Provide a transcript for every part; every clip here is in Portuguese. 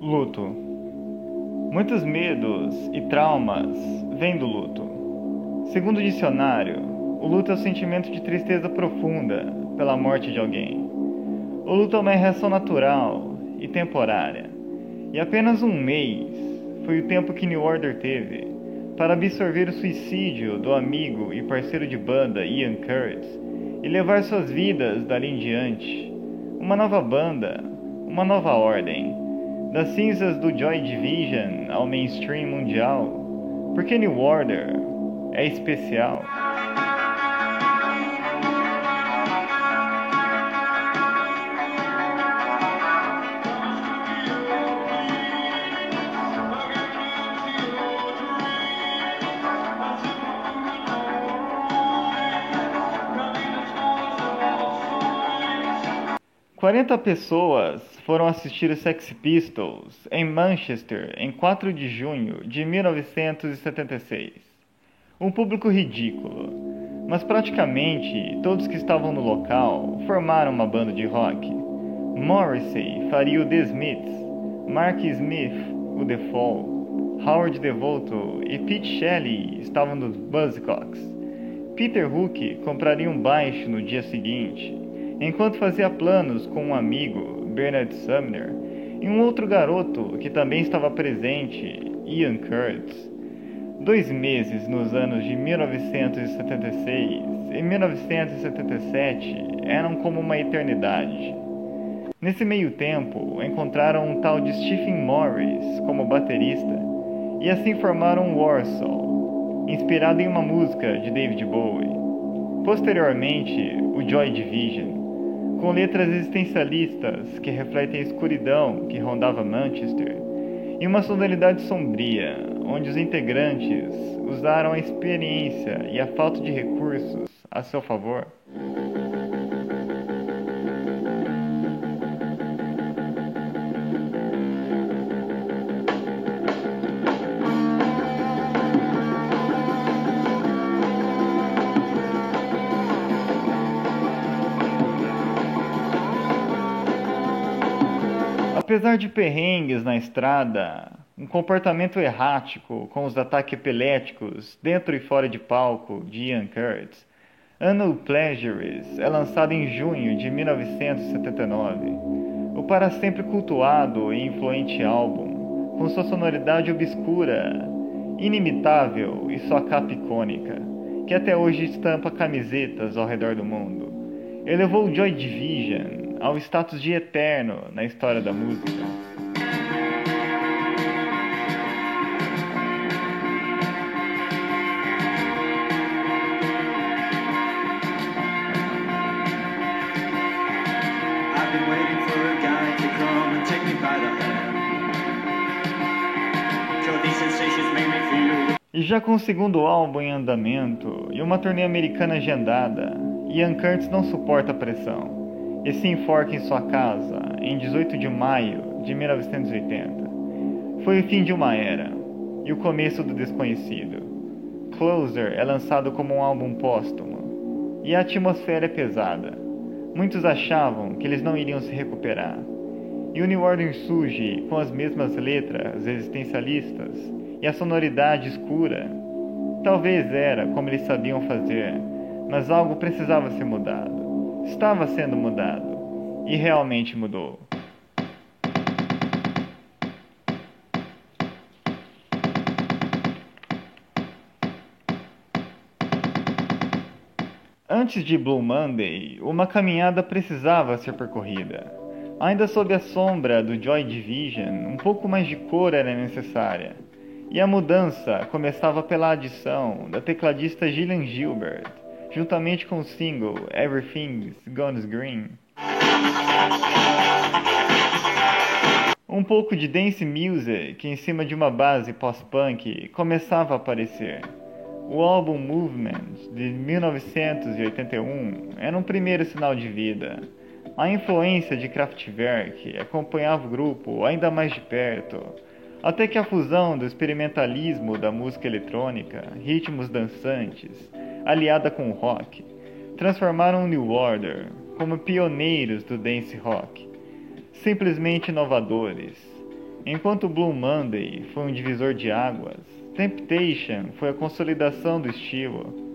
Luto. Muitos medos e traumas vêm do luto. Segundo o dicionário, o luto é o sentimento de tristeza profunda pela morte de alguém. O luto é uma reação natural e temporária. E apenas um mês foi o tempo que New Order teve para absorver o suicídio do amigo e parceiro de banda Ian Curtis e levar suas vidas dali em diante. Uma nova banda, uma nova ordem das cinzas do Joy Division ao mainstream mundial, porque New Order é especial. 40 pessoas foram assistir os Sex Pistols em Manchester em 4 de junho de 1976. Um público ridículo, mas praticamente todos que estavam no local formaram uma banda de rock. Morrissey faria o The Smiths, Mark Smith o The Fall, Howard Devoto e Pete Shelley estavam nos Buzzcocks. Peter Hook compraria um baixo no dia seguinte enquanto fazia planos com um amigo, Bernard Sumner, e um outro garoto que também estava presente, Ian Kurtz. Dois meses nos anos de 1976 e 1977 eram como uma eternidade. Nesse meio tempo, encontraram um tal de Stephen Morris como baterista e assim formaram Warsaw, inspirado em uma música de David Bowie. Posteriormente, o Joy Division, com letras existencialistas que refletem a escuridão que rondava Manchester, e uma sonoridade sombria, onde os integrantes usaram a experiência e a falta de recursos a seu favor. Apesar de perrengues na estrada, um comportamento errático com os ataques epiléticos dentro e fora de palco de Ian Curtis, Annual Pleasures é lançado em junho de 1979. O para sempre cultuado e influente álbum, com sua sonoridade obscura, inimitável e sua capa icônica, que até hoje estampa camisetas ao redor do mundo, elevou Joy Division ao status de eterno na história da música. E já com o segundo álbum em andamento e uma turnê americana agendada, Ian Curtis não suporta a pressão e se enforca em sua casa em 18 de maio de 1980. Foi o fim de uma era e o começo do desconhecido. Closer é lançado como um álbum póstumo e a atmosfera é pesada. Muitos achavam que eles não iriam se recuperar. E o New Order surge com as mesmas letras existencialistas e a sonoridade escura. Talvez era como eles sabiam fazer, mas algo precisava ser mudado estava sendo mudado e realmente mudou. Antes de Blue Monday, uma caminhada precisava ser percorrida. Ainda sob a sombra do Joy Division, um pouco mais de cor era necessária. E a mudança começava pela adição da tecladista Gillian Gilbert, juntamente com o single Everything's Gone Green. Um pouco de dance music em cima de uma base pós-punk começava a aparecer. O álbum Movement de 1981 era um primeiro sinal de vida. A influência de Kraftwerk acompanhava o grupo ainda mais de perto, até que a fusão do experimentalismo da música eletrônica, ritmos dançantes, aliada com o rock, transformaram o New Order como pioneiros do dance rock, simplesmente inovadores. Enquanto Blue Monday foi um divisor de águas, Temptation foi a consolidação do estilo.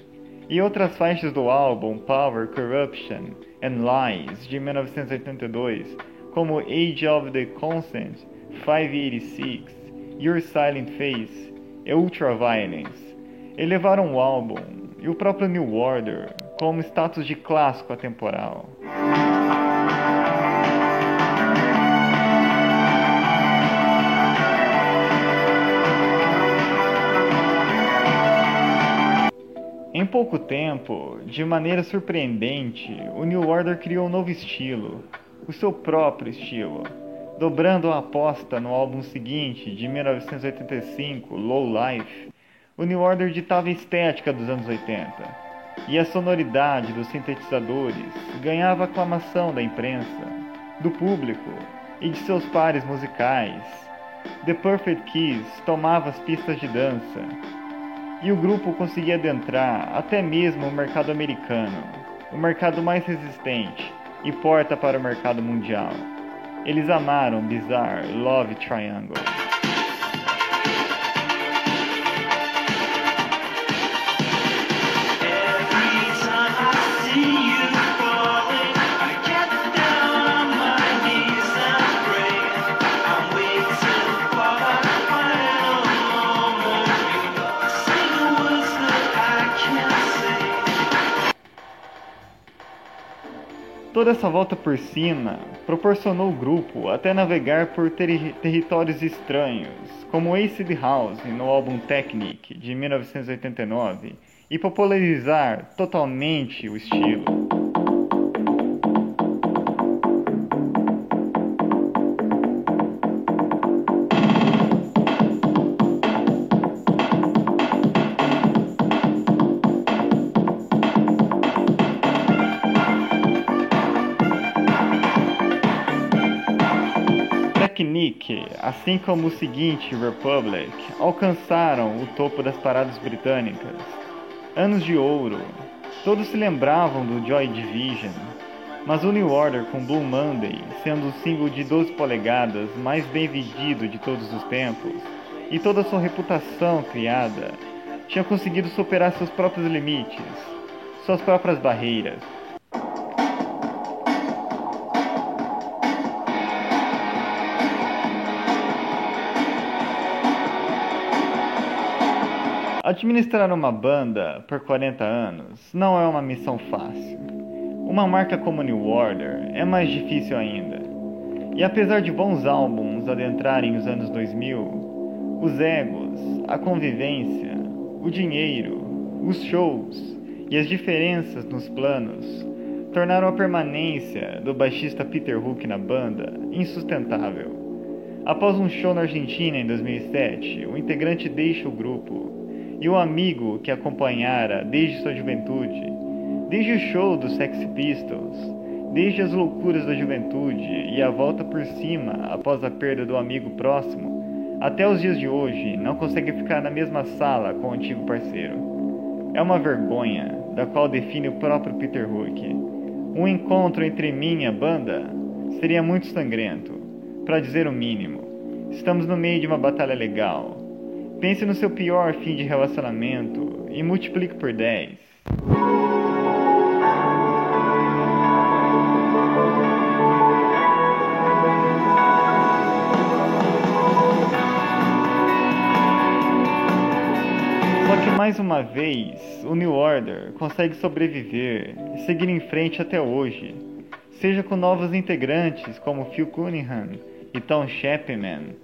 E outras faixas do álbum Power, Corruption and Lies de 1982, como Age of the Consent, 586, Your Silent Face e Ultraviolence, elevaram o álbum e o próprio New Order como status de clássico atemporal. Em pouco tempo, de maneira surpreendente, o New Order criou um novo estilo, o seu próprio estilo, dobrando a aposta no álbum seguinte, de 1985, Low Life. O New Order ditava a estética dos anos 80, e a sonoridade dos sintetizadores ganhava aclamação da imprensa, do público e de seus pares musicais. The Perfect Kiss tomava as pistas de dança, e o grupo conseguia adentrar até mesmo o mercado americano, o mercado mais resistente e porta para o mercado mundial. Eles amaram Bizarre Love Triangle. Toda essa volta por cima proporcionou o grupo até navegar por ter territórios estranhos, como Acid House no álbum Technic de 1989, e popularizar totalmente o estilo. Technique, assim como o seguinte Republic, alcançaram o topo das paradas britânicas. Anos de ouro. Todos se lembravam do Joy Division, mas o New Order com Blue Monday, sendo o single de 12 polegadas mais bem vendido de todos os tempos, e toda sua reputação criada, tinha conseguido superar seus próprios limites, suas próprias barreiras. Administrar uma banda por 40 anos não é uma missão fácil. Uma marca como New Order é mais difícil ainda. E apesar de bons álbuns adentrarem os anos 2000, os egos, a convivência, o dinheiro, os shows e as diferenças nos planos tornaram a permanência do baixista Peter Hook na banda insustentável. Após um show na Argentina em 2007, o integrante deixa o grupo e o amigo que acompanhara desde sua juventude, desde o show dos Sex Pistols, desde as loucuras da juventude e a volta por cima após a perda do amigo próximo, até os dias de hoje não consegue ficar na mesma sala com o antigo parceiro. É uma vergonha, da qual define o próprio Peter Hook. Um encontro entre mim e a banda seria muito sangrento, para dizer o mínimo. Estamos no meio de uma batalha legal, Pense no seu pior fim de relacionamento e multiplique por 10. Só que mais uma vez, o New Order consegue sobreviver e seguir em frente até hoje, seja com novos integrantes como Phil Cunningham e Tom Chapman,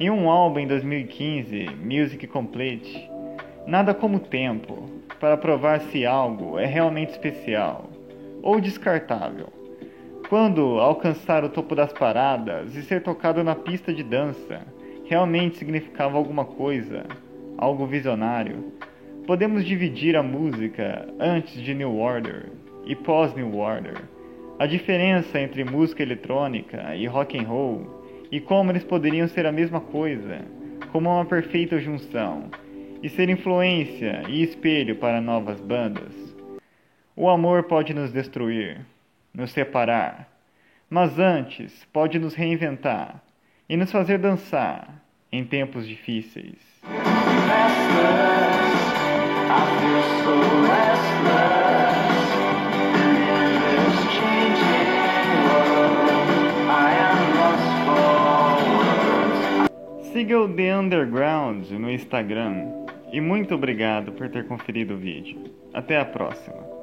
em um álbum em 2015, Music Complete, nada como tempo para provar se algo é realmente especial ou descartável. Quando alcançar o topo das paradas e ser tocado na pista de dança realmente significava alguma coisa, algo visionário, podemos dividir a música antes de New Order e pós New Order. A diferença entre música eletrônica e rock and roll e como eles poderiam ser a mesma coisa, como uma perfeita junção, e ser influência e espelho para novas bandas. O amor pode nos destruir, nos separar, mas antes pode nos reinventar e nos fazer dançar em tempos difíceis. Siga o The Underground no Instagram e muito obrigado por ter conferido o vídeo. Até a próxima.